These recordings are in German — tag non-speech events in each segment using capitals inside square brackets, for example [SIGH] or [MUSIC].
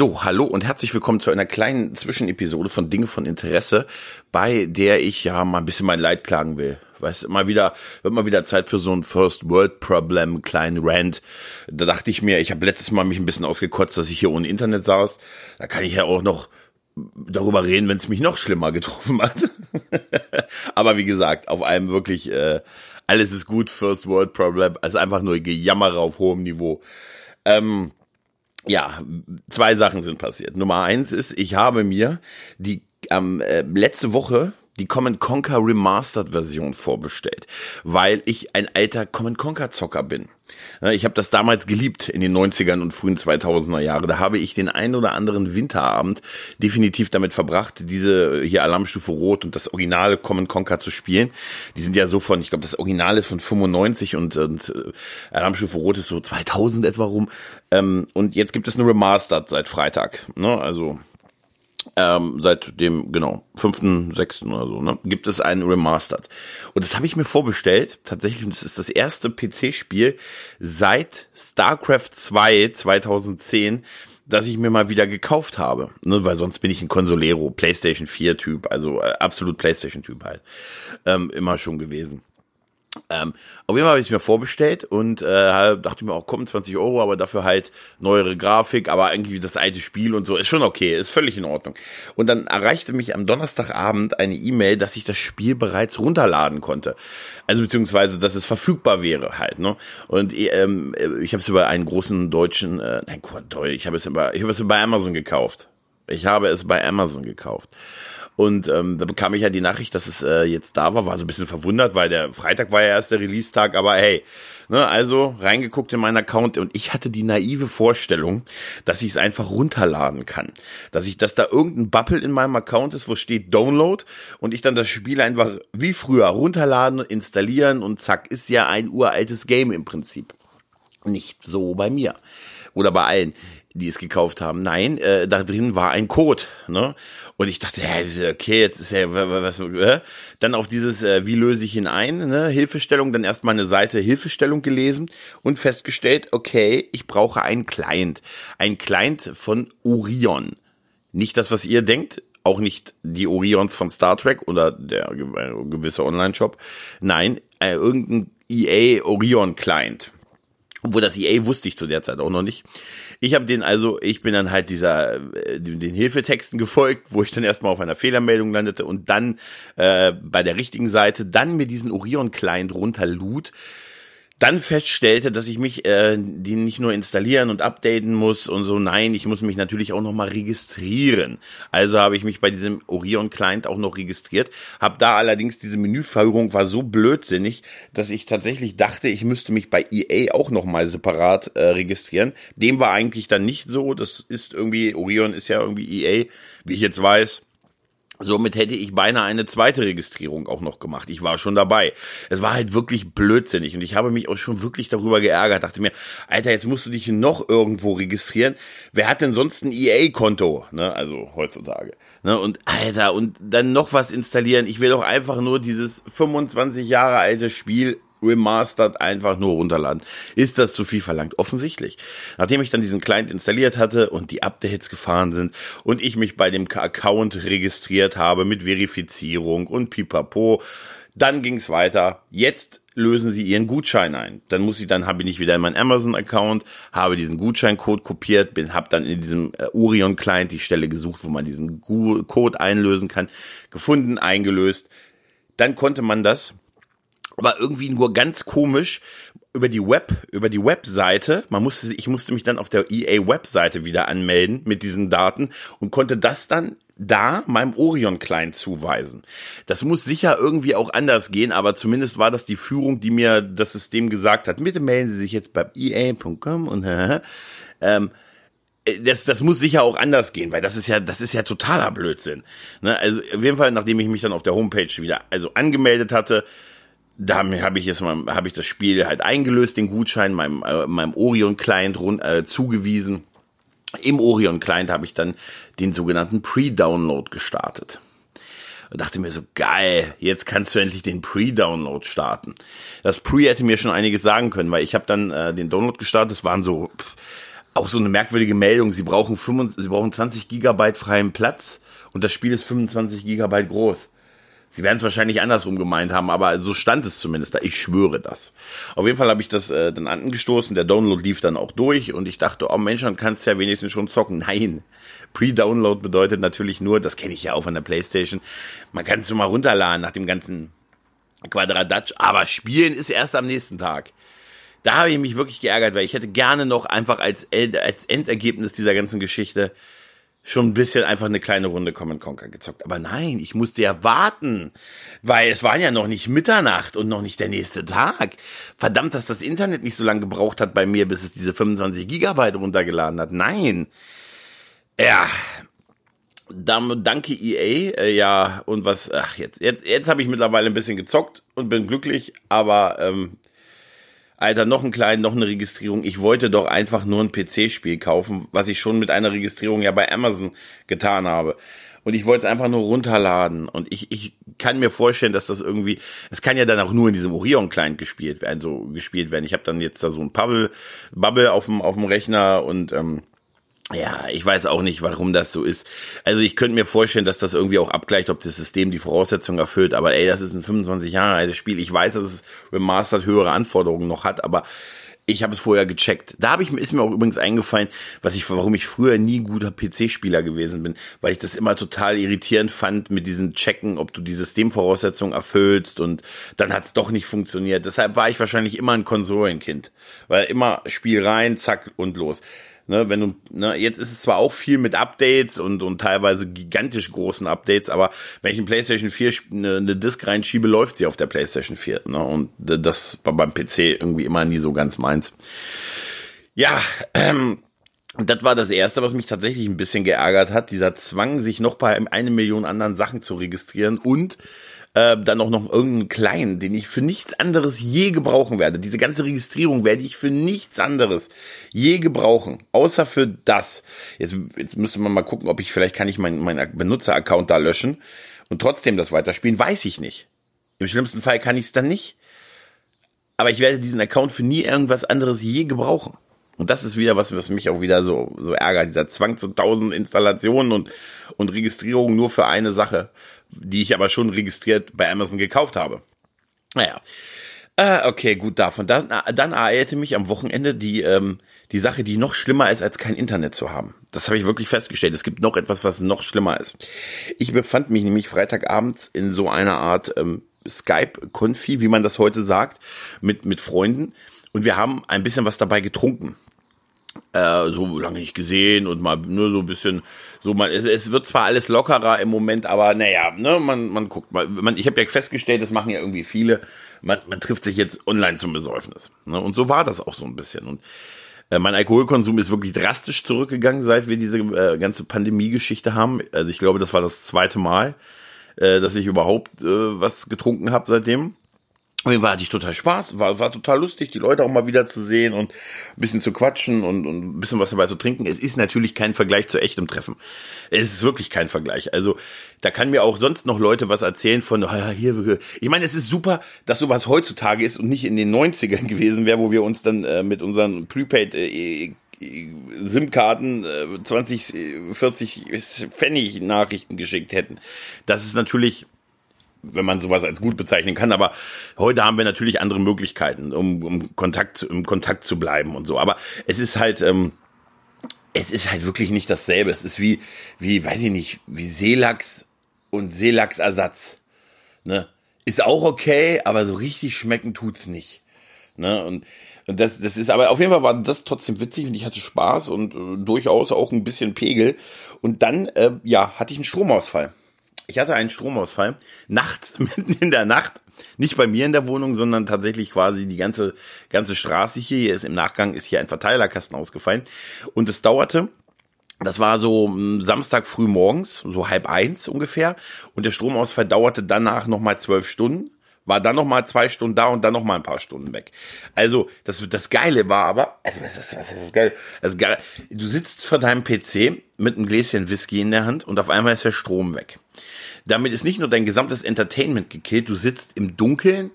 So, hallo und herzlich willkommen zu einer kleinen Zwischenepisode von Dinge von Interesse, bei der ich ja mal ein bisschen mein Leid klagen will. Weiß mal wieder, wird mal wieder Zeit für so ein First World Problem, kleinen Rant. Da dachte ich mir, ich habe letztes Mal mich ein bisschen ausgekotzt, dass ich hier ohne Internet saß. Da kann ich ja auch noch darüber reden, wenn es mich noch schlimmer getroffen hat. [LAUGHS] Aber wie gesagt, auf einem wirklich äh, alles ist gut, First World Problem, also einfach nur Gejammer auf hohem Niveau. Ähm, ja, zwei Sachen sind passiert. Nummer eins ist, ich habe mir die ähm, äh, letzte Woche die Command Conquer Remastered Version vorbestellt, weil ich ein alter Command Conquer Zocker bin. Ich habe das damals geliebt in den 90ern und frühen 2000er Jahre. Da habe ich den einen oder anderen Winterabend definitiv damit verbracht, diese hier Alarmstufe Rot und das originale Command Conquer zu spielen. Die sind ja so von, ich glaube, das Original ist von 95 und, und äh, Alarmstufe Rot ist so 2000 etwa rum. Ähm, und jetzt gibt es eine Remastered seit Freitag. Ne? Also ähm, seit dem, genau, fünften, sechsten oder so, ne, gibt es einen Remastered. Und das habe ich mir vorbestellt, tatsächlich, und das ist das erste PC-Spiel seit StarCraft 2 2010, das ich mir mal wieder gekauft habe. Ne, weil sonst bin ich ein Consolero, PlayStation 4-Typ, also äh, absolut PlayStation-Typ halt. Ähm, immer schon gewesen. Ähm, auf jeden Fall habe ich es mir vorbestellt und äh, dachte mir auch, komm, 20 Euro, aber dafür halt neuere Grafik, aber irgendwie das alte Spiel und so, ist schon okay, ist völlig in Ordnung. Und dann erreichte mich am Donnerstagabend eine E-Mail, dass ich das Spiel bereits runterladen konnte. Also beziehungsweise, dass es verfügbar wäre halt, ne? Und ähm, ich habe es über einen großen deutschen, äh, nein, Gott, ich habe es über, ich habe es bei Amazon gekauft. Ich habe es bei Amazon gekauft. Und ähm, da bekam ich ja die Nachricht, dass es äh, jetzt da war, war so ein bisschen verwundert, weil der Freitag war ja erst der Release-Tag, aber hey, ne, also reingeguckt in meinen Account und ich hatte die naive Vorstellung, dass ich es einfach runterladen kann. Dass ich, dass da irgendein Bubble in meinem Account ist, wo steht Download und ich dann das Spiel einfach wie früher runterladen, installieren und zack, ist ja ein uraltes Game im Prinzip. Nicht so bei mir. Oder bei allen die es gekauft haben. Nein, äh, da drin war ein Code, ne? Und ich dachte, ja, okay, jetzt ist ja was, äh? dann auf dieses, äh, wie löse ich ihn ein, ne? Hilfestellung, dann erstmal eine Seite Hilfestellung gelesen und festgestellt, okay, ich brauche einen Client, ein Client von Orion, nicht das, was ihr denkt. Auch nicht die Orions von Star Trek oder der gewisse Online-Shop. Nein, äh, irgendein EA Orion Client. Obwohl das EA wusste ich zu der Zeit auch noch nicht. Ich habe den also, ich bin dann halt dieser äh, den Hilfetexten gefolgt, wo ich dann erstmal auf einer Fehlermeldung landete und dann äh, bei der richtigen Seite dann mir diesen Orion Client runterlud dann feststellte, dass ich mich äh, die nicht nur installieren und updaten muss und so, nein, ich muss mich natürlich auch noch mal registrieren. Also habe ich mich bei diesem Orion Client auch noch registriert, habe da allerdings diese Menüführung war so blödsinnig, dass ich tatsächlich dachte, ich müsste mich bei EA auch noch mal separat äh, registrieren. Dem war eigentlich dann nicht so, das ist irgendwie Orion ist ja irgendwie EA, wie ich jetzt weiß Somit hätte ich beinahe eine zweite Registrierung auch noch gemacht. Ich war schon dabei. Es war halt wirklich blödsinnig und ich habe mich auch schon wirklich darüber geärgert. Dachte mir, Alter, jetzt musst du dich noch irgendwo registrieren. Wer hat denn sonst ein EA-Konto? Ne? Also heutzutage. Ne? Und Alter, und dann noch was installieren. Ich will doch einfach nur dieses 25 Jahre alte Spiel remastered einfach nur runterladen. Ist das zu viel verlangt? Offensichtlich. Nachdem ich dann diesen Client installiert hatte und die Updates gefahren sind und ich mich bei dem Account registriert habe mit Verifizierung und pipapo, dann ging's weiter. Jetzt lösen Sie Ihren Gutschein ein. Dann muss ich, dann habe ich wieder in meinen Amazon-Account, habe diesen Gutscheincode kopiert, bin, habe dann in diesem äh, Orion-Client die Stelle gesucht, wo man diesen Code einlösen kann, gefunden, eingelöst. Dann konnte man das aber irgendwie nur ganz komisch über die Web, über die Webseite. Man musste, ich musste mich dann auf der EA Webseite wieder anmelden mit diesen Daten und konnte das dann da meinem Orion Client zuweisen. Das muss sicher irgendwie auch anders gehen, aber zumindest war das die Führung, die mir das System gesagt hat. Bitte melden Sie sich jetzt bei EA.com und [LAUGHS] ähm, das, das muss sicher auch anders gehen, weil das ist ja, das ist ja totaler Blödsinn. Ne? Also auf jeden Fall, nachdem ich mich dann auf der Homepage wieder also angemeldet hatte, da habe ich jetzt mal, habe ich das Spiel halt eingelöst, den Gutschein meinem, äh, meinem Orion Client rund, äh, zugewiesen. Im Orion Client habe ich dann den sogenannten Pre-Download gestartet. Und dachte mir so, geil, jetzt kannst du endlich den Pre-Download starten. Das Pre hätte mir schon einiges sagen können, weil ich habe dann äh, den Download gestartet, das waren so pff, auch so eine merkwürdige Meldung. Sie brauchen, 25, sie brauchen 20 Gigabyte freien Platz und das Spiel ist 25 Gigabyte groß. Sie werden es wahrscheinlich andersrum gemeint haben, aber so stand es zumindest da. Ich schwöre das. Auf jeden Fall habe ich das äh, dann angestoßen. Der Download lief dann auch durch und ich dachte, oh Mensch, dann kannst du ja wenigstens schon zocken. Nein. Pre-Download bedeutet natürlich nur, das kenne ich ja auch von der Playstation, man kann es schon mal runterladen nach dem ganzen Quadradatsch, aber spielen ist erst am nächsten Tag. Da habe ich mich wirklich geärgert, weil ich hätte gerne noch einfach als, als Endergebnis dieser ganzen Geschichte schon ein bisschen einfach eine kleine Runde Common Conquer gezockt. Aber nein, ich musste ja warten, weil es war ja noch nicht Mitternacht und noch nicht der nächste Tag. Verdammt, dass das Internet nicht so lange gebraucht hat bei mir, bis es diese 25 Gigabyte runtergeladen hat. Nein. Ja. Danke EA, äh, ja, und was, ach, jetzt, jetzt, jetzt habe ich mittlerweile ein bisschen gezockt und bin glücklich, aber ähm, Alter, noch ein kleinen, noch eine Registrierung. Ich wollte doch einfach nur ein PC-Spiel kaufen, was ich schon mit einer Registrierung ja bei Amazon getan habe. Und ich wollte es einfach nur runterladen. Und ich, ich kann mir vorstellen, dass das irgendwie, es kann ja dann auch nur in diesem Orion-Client gespielt werden, so gespielt werden. Ich habe dann jetzt da so ein Bubble, Bubble auf dem, auf dem Rechner und ähm, ja, ich weiß auch nicht, warum das so ist. Also ich könnte mir vorstellen, dass das irgendwie auch abgleicht, ob das System die Voraussetzungen erfüllt. Aber ey, das ist ein 25 Jahre altes Spiel. Ich weiß, dass es Remastered höhere Anforderungen noch hat, aber ich habe es vorher gecheckt. Da habe ich ist mir auch übrigens eingefallen, was ich warum ich früher nie guter PC-Spieler gewesen bin, weil ich das immer total irritierend fand mit diesen Checken, ob du die Systemvoraussetzungen erfüllst und dann hat es doch nicht funktioniert. Deshalb war ich wahrscheinlich immer ein Konsolenkind, weil immer Spiel rein, zack und los. Ne, wenn du, ne, jetzt ist es zwar auch viel mit Updates und, und teilweise gigantisch großen Updates, aber wenn ich in PlayStation 4 eine, eine Disk reinschiebe, läuft sie auf der PlayStation 4. Ne, und das war beim PC irgendwie immer nie so ganz meins. Ja, [CLEARS THROAT] ähm, das war das Erste, was mich tatsächlich ein bisschen geärgert hat. Dieser Zwang, sich noch bei eine Million anderen Sachen zu registrieren und äh, dann auch noch irgendeinen kleinen, den ich für nichts anderes je gebrauchen werde. Diese ganze Registrierung werde ich für nichts anderes je gebrauchen, außer für das. Jetzt, jetzt müsste man mal gucken, ob ich vielleicht kann ich meinen mein Benutzeraccount da löschen und trotzdem das weiterspielen, weiß ich nicht. Im schlimmsten Fall kann ich es dann nicht. Aber ich werde diesen Account für nie irgendwas anderes je gebrauchen. Und das ist wieder was, was mich auch wieder so, so ärgert. Dieser Zwang zu tausend Installationen und, und Registrierungen nur für eine Sache die ich aber schon registriert bei Amazon gekauft habe. Naja. Äh, okay, gut davon. Dann, dann ereilte mich am Wochenende die, ähm, die Sache, die noch schlimmer ist, als kein Internet zu haben. Das habe ich wirklich festgestellt. Es gibt noch etwas, was noch schlimmer ist. Ich befand mich nämlich Freitagabends in so einer Art ähm, Skype-Konfi, wie man das heute sagt, mit, mit Freunden. Und wir haben ein bisschen was dabei getrunken äh, so lange nicht gesehen und mal nur so ein bisschen so mal es, es wird zwar alles lockerer im Moment aber naja ne man man guckt mal man ich habe ja festgestellt das machen ja irgendwie viele man, man trifft sich jetzt online zum Besäufnis ne? und so war das auch so ein bisschen und äh, mein Alkoholkonsum ist wirklich drastisch zurückgegangen seit wir diese äh, ganze Pandemie-Geschichte haben also ich glaube das war das zweite Mal äh, dass ich überhaupt äh, was getrunken habe seitdem auf jeden Fall hatte ich total Spaß, war, war total lustig, die Leute auch mal wieder zu sehen und ein bisschen zu quatschen und, und ein bisschen was dabei zu trinken. Es ist natürlich kein Vergleich zu echtem Treffen. Es ist wirklich kein Vergleich. Also da kann mir auch sonst noch Leute was erzählen von, ja, hier, ich meine, es ist super, dass sowas heutzutage ist und nicht in den 90ern [LAUGHS] gewesen wäre, wo wir uns dann äh, mit unseren Prepaid äh, SIM-Karten äh, 20, 40 Pfennig Nachrichten geschickt hätten. Das ist natürlich wenn man sowas als gut bezeichnen kann. Aber heute haben wir natürlich andere Möglichkeiten, um, um Kontakt, im Kontakt zu bleiben und so. Aber es ist halt, ähm, es ist halt wirklich nicht dasselbe. Es ist wie, wie, weiß ich nicht, wie Seelachs und Seelachsersatz. Ne? Ist auch okay, aber so richtig schmecken tut's nicht. Ne? Und, und das, das ist, aber auf jeden Fall war das trotzdem witzig und ich hatte Spaß und äh, durchaus auch ein bisschen Pegel. Und dann, äh, ja, hatte ich einen Stromausfall. Ich hatte einen Stromausfall, nachts, [LAUGHS] mitten in der Nacht, nicht bei mir in der Wohnung, sondern tatsächlich quasi die ganze, ganze Straße hier, hier ist im Nachgang, ist hier ein Verteilerkasten ausgefallen. Und es dauerte, das war so hm, Samstag früh morgens, so halb eins ungefähr. Und der Stromausfall dauerte danach nochmal zwölf Stunden war dann noch mal zwei Stunden da und dann noch mal ein paar Stunden weg. Also das, das Geile war aber, also das ist, das ist das ist geil. Du sitzt vor deinem PC mit einem Gläschen Whisky in der Hand und auf einmal ist der Strom weg. Damit ist nicht nur dein gesamtes Entertainment gekillt, du sitzt im Dunkeln,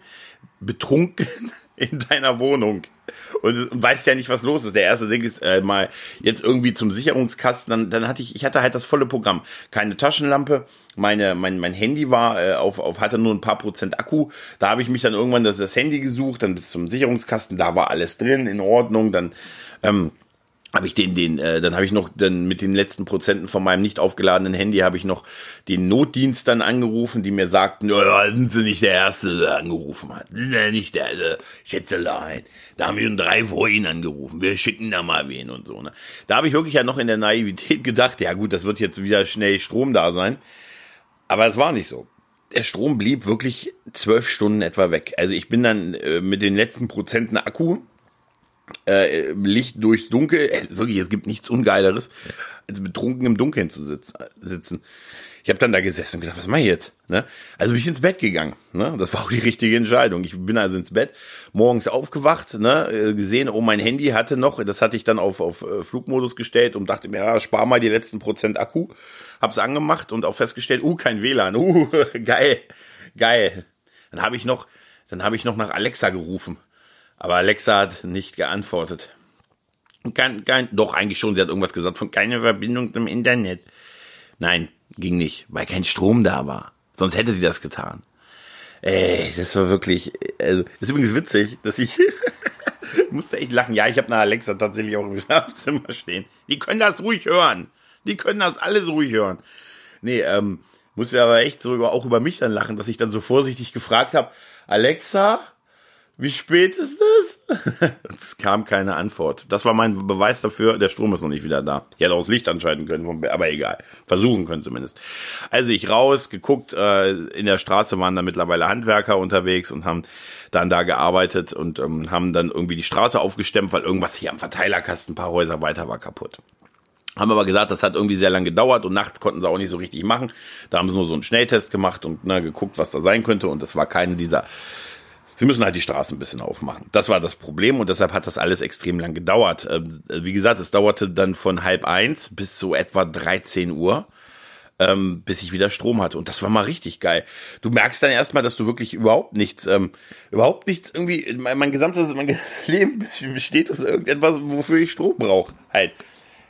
betrunken in deiner Wohnung und, weißt ja nicht, was los ist. Der erste Ding ist äh, mal jetzt irgendwie zum Sicherungskasten. Dann, dann hatte ich, ich hatte halt das volle Programm. Keine Taschenlampe. Meine, mein, mein Handy war äh, auf, auf hatte nur ein paar Prozent Akku. Da habe ich mich dann irgendwann das, das Handy gesucht, dann bis zum Sicherungskasten. Da war alles drin, in Ordnung. Dann ähm, habe ich den, den, äh, dann habe ich noch dann mit den letzten Prozenten von meinem nicht aufgeladenen Handy habe ich noch den Notdienst dann angerufen, die mir sagten, ja, sind Sie nicht der Erste, der angerufen hat. Nee, nicht der, also, Schätzelein. Da haben wir schon drei vor Ihnen angerufen. Wir schicken da mal wen und so. Ne? Da habe ich wirklich ja noch in der Naivität gedacht, ja gut, das wird jetzt wieder schnell Strom da sein. Aber es war nicht so. Der Strom blieb wirklich zwölf Stunden etwa weg. Also ich bin dann äh, mit den letzten Prozenten Akku äh, Licht durchs Dunkel. Äh, wirklich, es gibt nichts Ungeileres, als betrunken im Dunkeln zu sitzen. Ich habe dann da gesessen und gedacht, was mache ich jetzt? Ne? Also bin ich ins Bett gegangen. Ne? Das war auch die richtige Entscheidung. Ich bin also ins Bett, morgens aufgewacht, ne? Äh, gesehen, oh, mein Handy hatte noch, das hatte ich dann auf, auf äh, Flugmodus gestellt und dachte mir, ja, spar mal die letzten Prozent Akku. Hab's angemacht und auch festgestellt, uh, kein WLAN, uh, [LAUGHS] geil, geil. Dann habe ich noch, dann habe ich noch nach Alexa gerufen. Aber Alexa hat nicht geantwortet. Kein, kein, doch, eigentlich schon. Sie hat irgendwas gesagt von keine Verbindung zum Internet. Nein, ging nicht, weil kein Strom da war. Sonst hätte sie das getan. Ey, das war wirklich, also, ist übrigens witzig, dass ich, [LAUGHS] musste echt lachen. Ja, ich habe eine Alexa tatsächlich auch im Schlafzimmer stehen. Die können das ruhig hören. Die können das alles ruhig hören. Nee, ähm, musste aber echt so über, auch über mich dann lachen, dass ich dann so vorsichtig gefragt habe, Alexa, wie spät ist es? [LAUGHS] es kam keine Antwort. Das war mein Beweis dafür, der Strom ist noch nicht wieder da. Ich hätte auch das Licht anschalten können, aber egal. Versuchen können zumindest. Also ich raus, geguckt, äh, in der Straße waren da mittlerweile Handwerker unterwegs und haben dann da gearbeitet und ähm, haben dann irgendwie die Straße aufgestemmt, weil irgendwas hier am Verteilerkasten ein paar Häuser weiter war kaputt. Haben aber gesagt, das hat irgendwie sehr lange gedauert und nachts konnten sie auch nicht so richtig machen. Da haben sie nur so einen Schnelltest gemacht und ne, geguckt, was da sein könnte. Und das war keine dieser Sie müssen halt die Straße ein bisschen aufmachen. Das war das Problem und deshalb hat das alles extrem lang gedauert. Ähm, wie gesagt, es dauerte dann von halb eins bis so etwa 13 Uhr, ähm, bis ich wieder Strom hatte. Und das war mal richtig geil. Du merkst dann erstmal, dass du wirklich überhaupt nichts, ähm, überhaupt nichts irgendwie, mein, mein gesamtes, mein [LAUGHS] Leben besteht aus irgendetwas, wofür ich Strom brauche. Halt.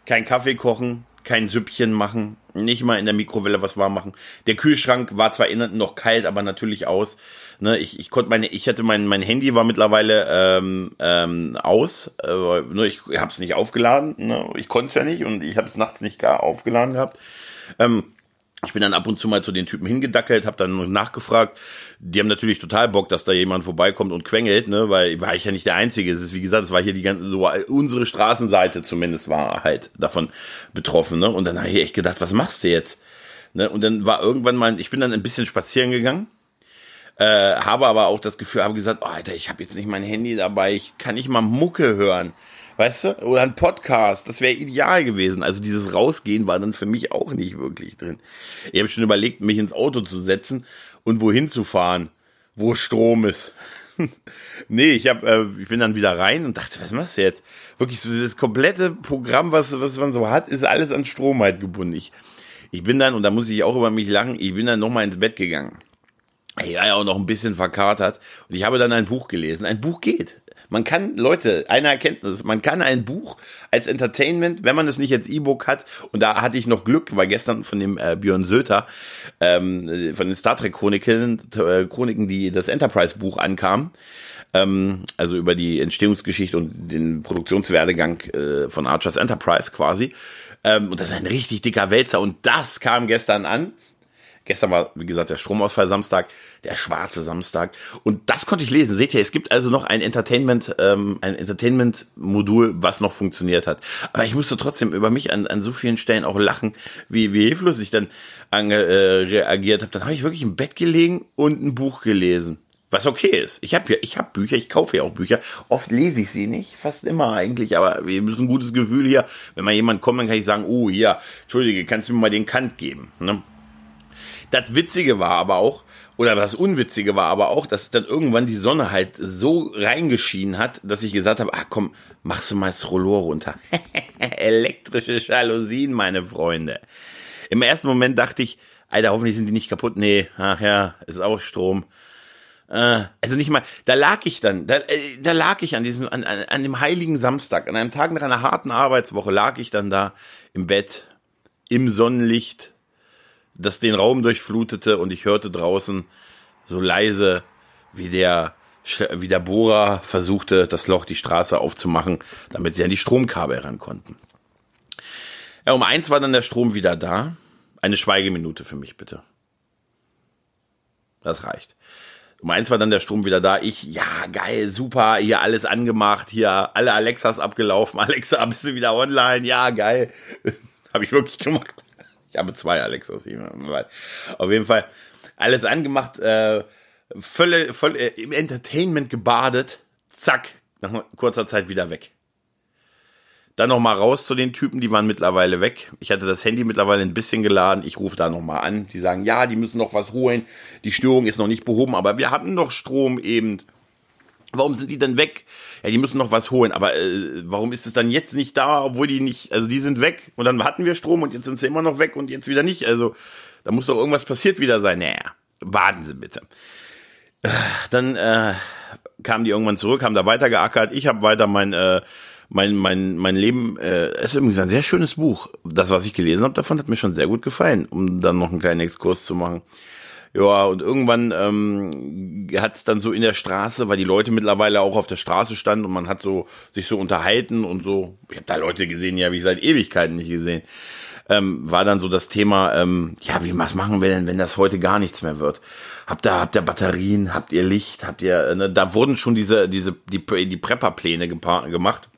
Kein Kaffee kochen, kein Süppchen machen, nicht mal in der Mikrowelle was warm machen. Der Kühlschrank war zwar innen noch kalt, aber natürlich aus. Ne, ich, ich konnte meine, ich hatte mein, mein Handy war mittlerweile ähm, ähm, aus. Äh, ich habe es nicht aufgeladen. Ne, ich konnte es ja nicht und ich habe es nachts nicht gar aufgeladen gehabt. Ähm, ich bin dann ab und zu mal zu den Typen hingedackelt, habe dann nachgefragt. Die haben natürlich total Bock, dass da jemand vorbeikommt und quengelt, ne, weil war ich ja nicht der Einzige. Ist, wie gesagt, es war hier die ganze, so unsere Straßenseite zumindest war halt davon betroffen, ne. Und dann habe ich echt gedacht, was machst du jetzt? Ne, und dann war irgendwann mal, ich bin dann ein bisschen spazieren gegangen, äh, habe aber auch das Gefühl, habe gesagt, oh, Alter, ich habe jetzt nicht mein Handy dabei, ich kann nicht mal Mucke hören. Weißt du? Oder ein Podcast, das wäre ideal gewesen. Also dieses Rausgehen war dann für mich auch nicht wirklich drin. Ich habe schon überlegt, mich ins Auto zu setzen und wohin zu fahren, wo Strom ist. [LAUGHS] nee, ich hab, äh, ich bin dann wieder rein und dachte, was machst du jetzt? Wirklich so dieses komplette Programm, was, was man so hat, ist alles an Strom halt gebunden. Ich, ich bin dann, und da muss ich auch über mich lachen, ich bin dann nochmal ins Bett gegangen. War ja auch noch ein bisschen verkatert und ich habe dann ein Buch gelesen. Ein Buch geht. Man kann, Leute, eine Erkenntnis, man kann ein Buch als Entertainment, wenn man es nicht als E-Book hat, und da hatte ich noch Glück, weil gestern von dem äh, Björn Söter, ähm, von den Star Trek Chroniken, äh, Chroniken, die das Enterprise-Buch ankam, ähm, also über die Entstehungsgeschichte und den Produktionswerdegang äh, von Archers Enterprise quasi. Ähm, und das ist ein richtig dicker Wälzer und das kam gestern an. Gestern war, wie gesagt, der Stromausfall Samstag, der schwarze Samstag. Und das konnte ich lesen. Seht ihr, es gibt also noch ein Entertainment, ähm, ein Entertainment-Modul, was noch funktioniert hat. Aber ich musste trotzdem über mich an, an so vielen Stellen auch lachen, wie, wie hilflos ich dann an, äh, reagiert habe. Dann habe ich wirklich im Bett gelegen und ein Buch gelesen. Was okay ist. Ich habe ja, ich habe Bücher, ich kaufe ja auch Bücher. Oft lese ich sie nicht, fast immer eigentlich, aber wir müssen ein gutes Gefühl hier. Wenn mal jemand kommt, dann kann ich sagen, oh hier, Entschuldige, kannst du mir mal den Kant geben? Ne? Das Witzige war aber auch, oder das Unwitzige war aber auch, dass dann irgendwann die Sonne halt so reingeschienen hat, dass ich gesagt habe, ach komm, machst du mal das Rollo runter. [LAUGHS] Elektrische Jalousien, meine Freunde. Im ersten Moment dachte ich, Alter, hoffentlich sind die nicht kaputt. Nee, ach ja, ist auch Strom. Äh, also nicht mal, da lag ich dann, da, äh, da lag ich an diesem, an, an, an dem heiligen Samstag, an einem Tag nach einer harten Arbeitswoche, lag ich dann da im Bett, im Sonnenlicht, das den Raum durchflutete und ich hörte draußen so leise, wie der, wie der Bohrer versuchte, das Loch, die Straße aufzumachen, damit sie an die Stromkabel ran konnten. Ja, um eins war dann der Strom wieder da. Eine Schweigeminute für mich, bitte. Das reicht. Um eins war dann der Strom wieder da. Ich, ja, geil, super, hier alles angemacht, hier alle Alexas abgelaufen. [LAUGHS] Alexa, bist du wieder online? Ja, geil. [LAUGHS] habe ich wirklich gemacht. Ich habe zwei Alexas. Auf jeden Fall alles angemacht, äh, voll, voll äh, im Entertainment gebadet. Zack, nach kurzer Zeit wieder weg. Dann noch mal raus zu den Typen, die waren mittlerweile weg. Ich hatte das Handy mittlerweile ein bisschen geladen. Ich rufe da noch mal an. Die sagen, ja, die müssen noch was holen. Die Störung ist noch nicht behoben, aber wir hatten noch Strom eben. Warum sind die denn weg? Ja, die müssen noch was holen, aber äh, warum ist es dann jetzt nicht da, obwohl die nicht, also die sind weg und dann hatten wir Strom und jetzt sind sie immer noch weg und jetzt wieder nicht. Also da muss doch irgendwas passiert wieder sein. Naja, warten Sie bitte. Dann äh, kamen die irgendwann zurück, haben da weitergeackert. Ich habe weiter mein äh, mein, mein, mein Leben, äh, es ist übrigens ein sehr schönes Buch. Das, was ich gelesen habe, davon hat mir schon sehr gut gefallen, um dann noch einen kleinen Exkurs zu machen. Ja, und irgendwann ähm, hat es dann so in der Straße, weil die Leute mittlerweile auch auf der Straße standen und man hat so sich so unterhalten und so. Ich habe da Leute gesehen, die habe ich seit Ewigkeiten nicht gesehen. Ähm, war dann so das Thema, ähm, ja, wie was machen wir denn, wenn das heute gar nichts mehr wird? Habt ihr, habt ihr Batterien, habt ihr Licht, habt ihr, ne, da wurden schon diese, diese, die, die Prepper-Pläne gemacht.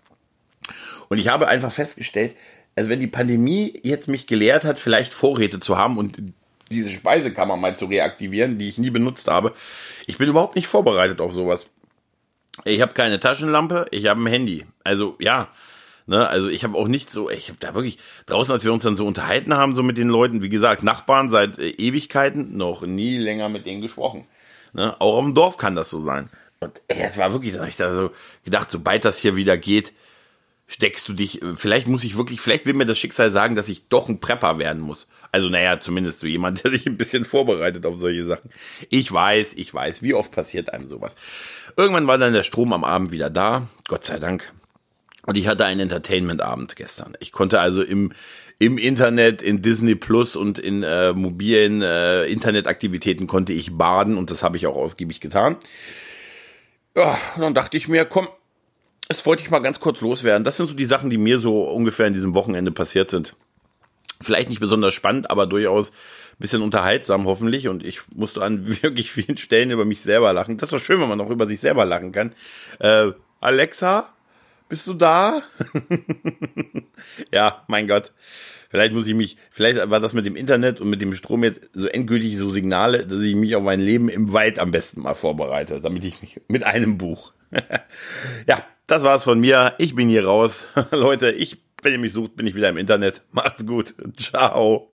Und ich habe einfach festgestellt, also wenn die Pandemie jetzt mich gelehrt hat, vielleicht Vorräte zu haben und diese Speisekammer mal zu reaktivieren, die ich nie benutzt habe, ich bin überhaupt nicht vorbereitet auf sowas. Ich habe keine Taschenlampe, ich habe ein Handy. Also ja, ne, also ich habe auch nicht so, ich habe da wirklich draußen, als wir uns dann so unterhalten haben, so mit den Leuten, wie gesagt, Nachbarn seit äh, Ewigkeiten, noch nie länger mit denen gesprochen. Ne, auch auf dem Dorf kann das so sein. Und ey, es war wirklich, da habe ich da so gedacht, sobald das hier wieder geht, steckst du dich, äh, vielleicht muss ich wirklich, vielleicht will mir das Schicksal sagen, dass ich doch ein Prepper werden muss. Also naja, zumindest so jemand, [LAUGHS] der sich ein bisschen vorbereitet auf solche Sachen. Ich weiß, ich weiß, wie oft passiert einem sowas. Irgendwann war dann der Strom am Abend wieder da, Gott sei Dank. Und ich hatte einen Entertainment-Abend gestern. Ich konnte also im, im Internet, in Disney Plus und in äh, mobilen äh, Internetaktivitäten konnte ich baden und das habe ich auch ausgiebig getan. Ja, dann dachte ich mir, komm, das wollte ich mal ganz kurz loswerden. Das sind so die Sachen, die mir so ungefähr in diesem Wochenende passiert sind. Vielleicht nicht besonders spannend, aber durchaus ein bisschen unterhaltsam hoffentlich. Und ich musste an [LAUGHS] wirklich vielen Stellen über mich selber lachen. Das ist doch schön, wenn man auch über sich selber lachen kann. Äh, Alexa, bist du da? [LAUGHS] ja, mein Gott. Vielleicht muss ich mich, vielleicht war das mit dem Internet und mit dem Strom jetzt so endgültig so Signale, dass ich mich auf mein Leben im Wald am besten mal vorbereite, damit ich mich mit einem Buch. [LAUGHS] ja, das war's von mir. Ich bin hier raus. [LAUGHS] Leute, ich, wenn ihr mich sucht, bin ich wieder im Internet. Macht's gut. Ciao.